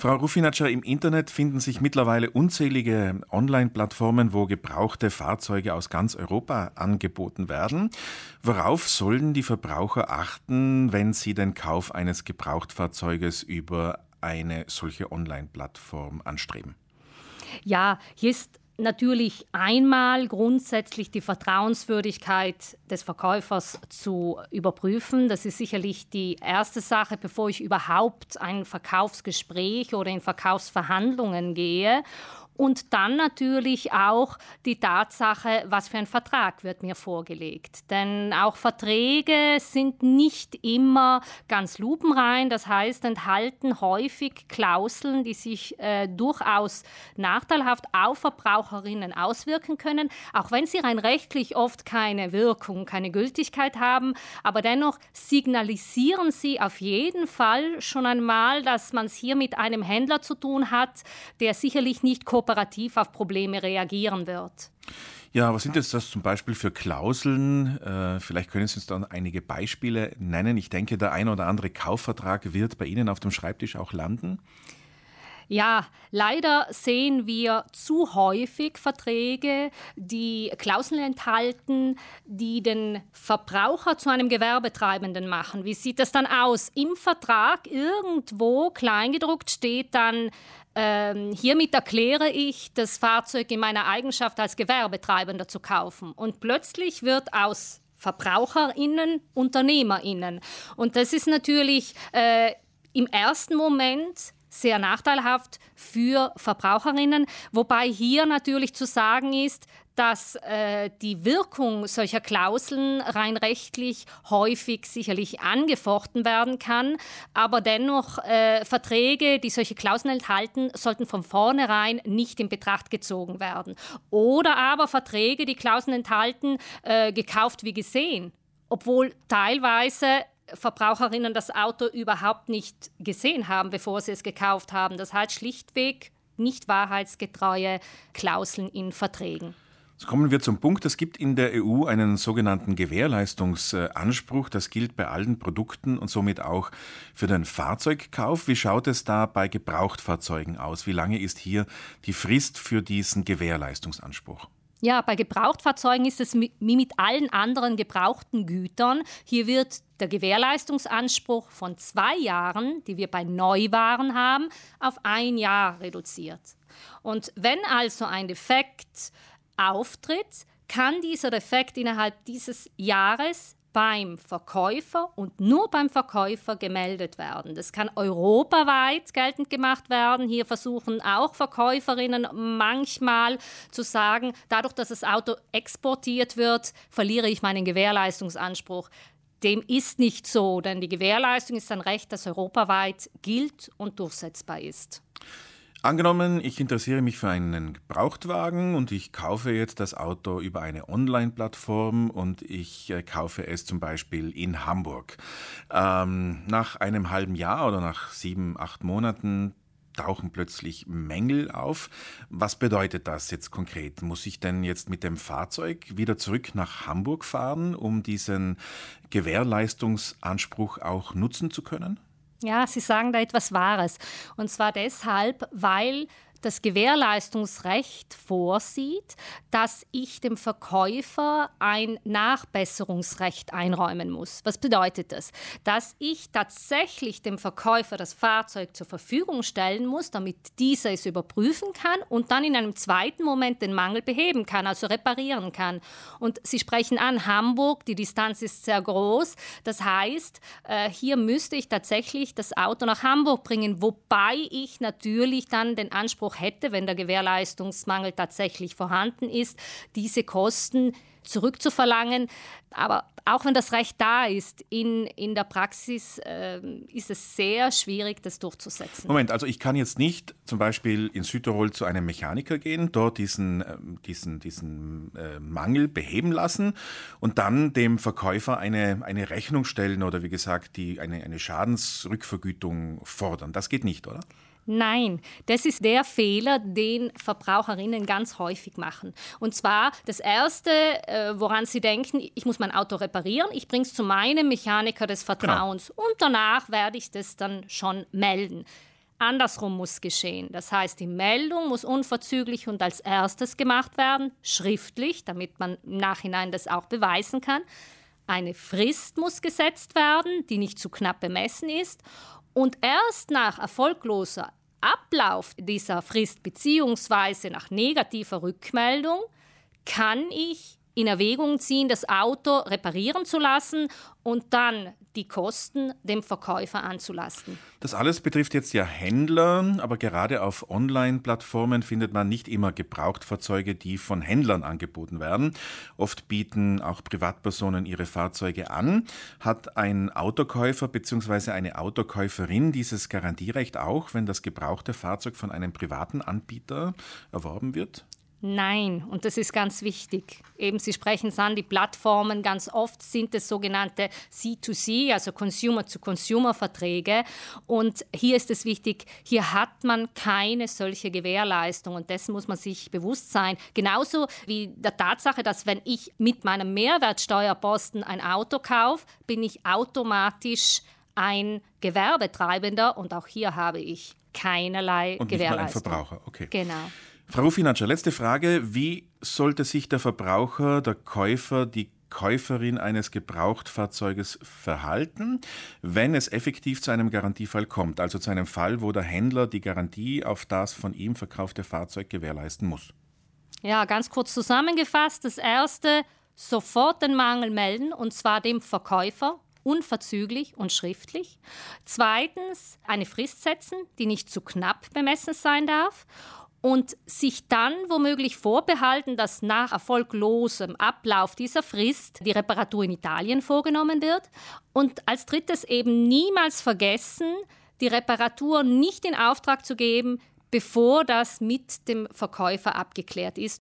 Frau Rufinatscher, im Internet finden sich mittlerweile unzählige Online-Plattformen, wo gebrauchte Fahrzeuge aus ganz Europa angeboten werden. Worauf sollen die Verbraucher achten, wenn sie den Kauf eines Gebrauchtfahrzeuges über eine solche Online-Plattform anstreben? Ja, hier ist natürlich einmal grundsätzlich die Vertrauenswürdigkeit des Verkäufers zu überprüfen. Das ist sicherlich die erste Sache, bevor ich überhaupt ein Verkaufsgespräch oder in Verkaufsverhandlungen gehe. Und dann natürlich auch die Tatsache, was für ein Vertrag wird mir vorgelegt. Denn auch Verträge sind nicht immer ganz lupenrein. Das heißt, enthalten häufig Klauseln, die sich äh, durchaus nachteilhaft auf Verbraucherinnen auswirken können, auch wenn sie rein rechtlich oft keine Wirkung, keine Gültigkeit haben. Aber dennoch signalisieren sie auf jeden Fall schon einmal, dass man es hier mit einem Händler zu tun hat, der sicherlich nicht kooperiert kooperativ auf Probleme reagieren wird. Ja, was sind jetzt das zum Beispiel für Klauseln? Äh, vielleicht können Sie uns dann einige Beispiele nennen. Ich denke, der ein oder andere Kaufvertrag wird bei Ihnen auf dem Schreibtisch auch landen. Ja, leider sehen wir zu häufig Verträge, die Klauseln enthalten, die den Verbraucher zu einem Gewerbetreibenden machen. Wie sieht das dann aus? Im Vertrag irgendwo kleingedruckt steht dann, ähm, hiermit erkläre ich, das Fahrzeug in meiner Eigenschaft als Gewerbetreibender zu kaufen. Und plötzlich wird aus VerbraucherInnen UnternehmerInnen. Und das ist natürlich äh, im ersten Moment sehr nachteilhaft für Verbraucherinnen, wobei hier natürlich zu sagen ist, dass äh, die Wirkung solcher Klauseln rein rechtlich häufig sicherlich angefochten werden kann, aber dennoch äh, Verträge, die solche Klauseln enthalten, sollten von vornherein nicht in Betracht gezogen werden. Oder aber Verträge, die Klauseln enthalten, äh, gekauft wie gesehen, obwohl teilweise Verbraucherinnen das Auto überhaupt nicht gesehen haben, bevor sie es gekauft haben. Das heißt schlichtweg nicht wahrheitsgetreue Klauseln in Verträgen. Jetzt kommen wir zum Punkt, es gibt in der EU einen sogenannten Gewährleistungsanspruch. Das gilt bei allen Produkten und somit auch für den Fahrzeugkauf. Wie schaut es da bei Gebrauchtfahrzeugen aus? Wie lange ist hier die Frist für diesen Gewährleistungsanspruch? Ja, bei Gebrauchtfahrzeugen ist es wie mit allen anderen gebrauchten Gütern. Hier wird der Gewährleistungsanspruch von zwei Jahren, die wir bei Neuwaren haben, auf ein Jahr reduziert. Und wenn also ein Defekt auftritt, kann dieser Defekt innerhalb dieses Jahres beim Verkäufer und nur beim Verkäufer gemeldet werden. Das kann europaweit geltend gemacht werden. Hier versuchen auch Verkäuferinnen manchmal zu sagen, dadurch, dass das Auto exportiert wird, verliere ich meinen Gewährleistungsanspruch. Dem ist nicht so, denn die Gewährleistung ist ein Recht, das europaweit gilt und durchsetzbar ist. Angenommen, ich interessiere mich für einen Gebrauchtwagen und ich kaufe jetzt das Auto über eine Online-Plattform und ich äh, kaufe es zum Beispiel in Hamburg. Ähm, nach einem halben Jahr oder nach sieben, acht Monaten tauchen plötzlich Mängel auf. Was bedeutet das jetzt konkret? Muss ich denn jetzt mit dem Fahrzeug wieder zurück nach Hamburg fahren, um diesen Gewährleistungsanspruch auch nutzen zu können? Ja, Sie sagen da etwas Wahres. Und zwar deshalb, weil das Gewährleistungsrecht vorsieht, dass ich dem Verkäufer ein Nachbesserungsrecht einräumen muss. Was bedeutet das? Dass ich tatsächlich dem Verkäufer das Fahrzeug zur Verfügung stellen muss, damit dieser es überprüfen kann und dann in einem zweiten Moment den Mangel beheben kann, also reparieren kann. Und Sie sprechen an Hamburg, die Distanz ist sehr groß. Das heißt, äh, hier müsste ich tatsächlich das Auto nach Hamburg bringen, wobei ich natürlich dann den Anspruch Anspruch hätte, wenn der Gewährleistungsmangel tatsächlich vorhanden ist, diese Kosten zurückzuverlangen. Aber auch wenn das Recht da ist, in, in der Praxis äh, ist es sehr schwierig, das durchzusetzen. Moment, also ich kann jetzt nicht zum Beispiel in Südtirol zu einem Mechaniker gehen, dort diesen, ähm, diesen, diesen äh, Mangel beheben lassen und dann dem Verkäufer eine, eine Rechnung stellen oder wie gesagt die, eine, eine Schadensrückvergütung fordern. Das geht nicht, oder? Nein, das ist der Fehler, den Verbraucherinnen ganz häufig machen. Und zwar das Erste, äh, woran sie denken, ich muss mein Auto reparieren, ich bringe es zu meinem Mechaniker des Vertrauens genau. und danach werde ich das dann schon melden. andersrum muss geschehen. Das heißt, die Meldung muss unverzüglich und als erstes gemacht werden, schriftlich, damit man im Nachhinein das auch beweisen kann. Eine Frist muss gesetzt werden, die nicht zu knapp bemessen ist. Und erst nach erfolgloser Ablauf dieser Frist bzw. nach negativer Rückmeldung kann ich in Erwägung ziehen, das Auto reparieren zu lassen und dann die Kosten dem Verkäufer anzulasten. Das alles betrifft jetzt ja Händler, aber gerade auf Online-Plattformen findet man nicht immer Gebrauchtfahrzeuge, die von Händlern angeboten werden. Oft bieten auch Privatpersonen ihre Fahrzeuge an. Hat ein Autokäufer bzw. eine Autokäuferin dieses Garantierecht auch, wenn das gebrauchte Fahrzeug von einem privaten Anbieter erworben wird? Nein, und das ist ganz wichtig. Eben, Sie sprechen es an, die Plattformen, ganz oft sind es sogenannte C2C, also Consumer-to-Consumer-Verträge. Und hier ist es wichtig, hier hat man keine solche Gewährleistung und dessen muss man sich bewusst sein. Genauso wie der Tatsache, dass wenn ich mit meinem Mehrwertsteuerposten ein Auto kaufe, bin ich automatisch ein Gewerbetreibender und auch hier habe ich keinerlei und Gewährleistung. Nicht mal ein Verbraucher, okay. Genau. Frau Rufinatscher, letzte Frage. Wie sollte sich der Verbraucher, der Käufer, die Käuferin eines Gebrauchtfahrzeuges verhalten, wenn es effektiv zu einem Garantiefall kommt, also zu einem Fall, wo der Händler die Garantie auf das von ihm verkaufte Fahrzeug gewährleisten muss? Ja, ganz kurz zusammengefasst. Das erste, sofort den Mangel melden, und zwar dem Verkäufer, unverzüglich und schriftlich. Zweitens, eine Frist setzen, die nicht zu knapp bemessen sein darf und sich dann womöglich vorbehalten, dass nach erfolglosem Ablauf dieser Frist die Reparatur in Italien vorgenommen wird. Und als drittes eben niemals vergessen, die Reparatur nicht in Auftrag zu geben, bevor das mit dem Verkäufer abgeklärt ist